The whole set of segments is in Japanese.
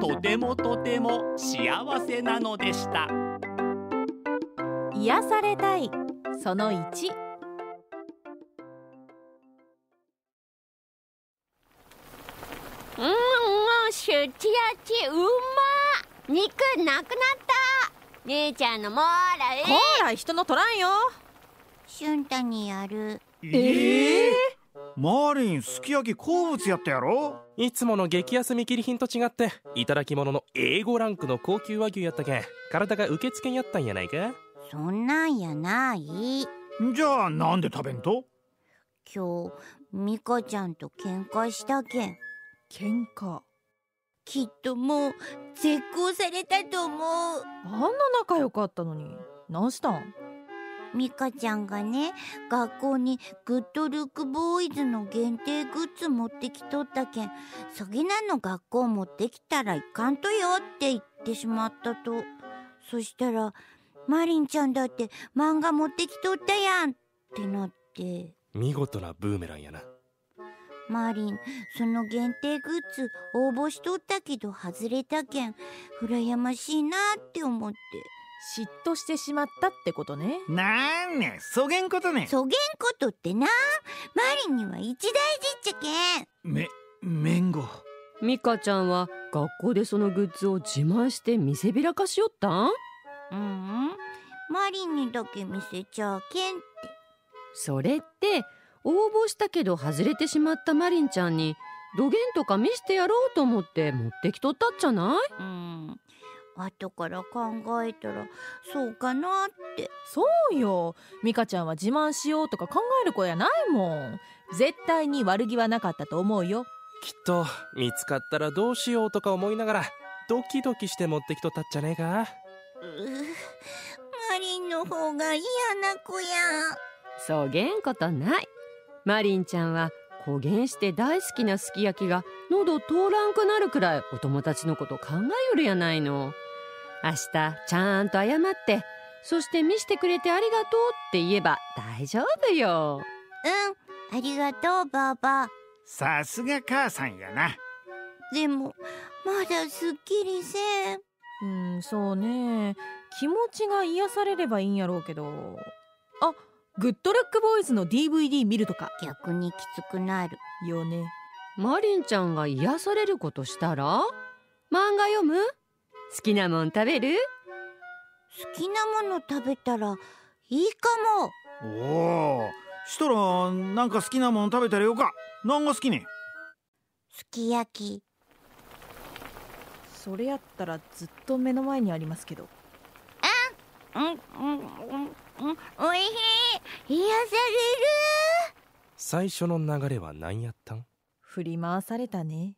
とてもとても幸せなのでした。癒されたいその1うんうんシュチ焼きうま肉なくなった。姉ちゃんのモーラえほら人の取らんよ。シュンタにやる。ええマーリンすき焼き好物やったやろ？いつもの激安見切り品と違っていただき物の A5 ランクの高級和牛やったけん体が受付にやったんやないか？そんなんやない。じゃあなんで食べんと？今日ミカちゃんと喧嘩したけん。喧嘩？きっともう絶交されたと思う。あんな仲良かったのに。何したん？ミカちゃんがね学校にグッドルックボーイズの限定グッズ持ってきとったけんそげなの学校持ってきたらいかんとよって言ってしまったと。そしたらマリンちゃんだって漫画持ってきとったやんってなって。見事なブーメランやな。マリンその限定グッズ応募しとったけど外れたけん羨ましいなって思って嫉妬してしまったってことね。なんねそげんことね。そげんことってな。マリンには一大事っちゃけん。めめんごミカちゃんは学校でそのグッズを自慢して見せびらかしよったん？うん。うんマリンにだけ見せちゃあけんって。それって応募したけど外れてしまったマリンちゃんに土源とか見してやろうと思って持ってきとったっちゃない？うん後から考えたらそうかなって。そうよ。ミカちゃんは自慢しようとか考える子やないもん。絶対に悪気はなかったと思うよ。きっと見つかったらどうしようとか思いながらドキドキして持ってきとったっちゃねえか。ううマリンの方が嫌な子や。そげんことない。マリンちゃんは焦げんして大好きなすき焼きが喉通らんくなるくらいお友達のこと考えよるやないの明日ちゃんと謝ってそして見してくれてありがとうって言えば大丈夫よ。うんありがとうばあば。さすが母さんやな。でもまだすっきりせん。うんそうね。気持ちが癒されればいいんやろうけど。あグッドルックボーイズの DVD 見るとか。逆にきつくなる。よね。マリンちゃんが癒されることしたら？漫画読む？好きなもん食べる？好きなもの食べたらいいかも。おおしたらなんか好きなもの食べたらよか。何が好きねすき焼き。それやったらずっと目の前にありますけど。うんうんうんうんおいしい癒さ最初の流れは何やったん振り回されたね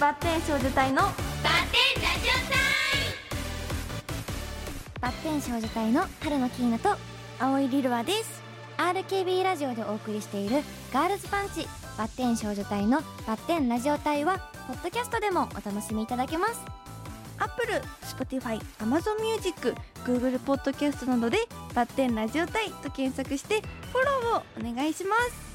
バッテン少女隊のバッテンラジオ隊バッテン少女隊の春野キーナと青いリルワです。RKB ラジオでお送りしているガールズパンチバッテン少女隊のバッテンラジオ隊はポッドキャストでもお楽しみいただけます。アップル、Spotify、Amazon Music、Google ポッドキャストなどでバッテンラジオ隊と検索してフォローをお願いします。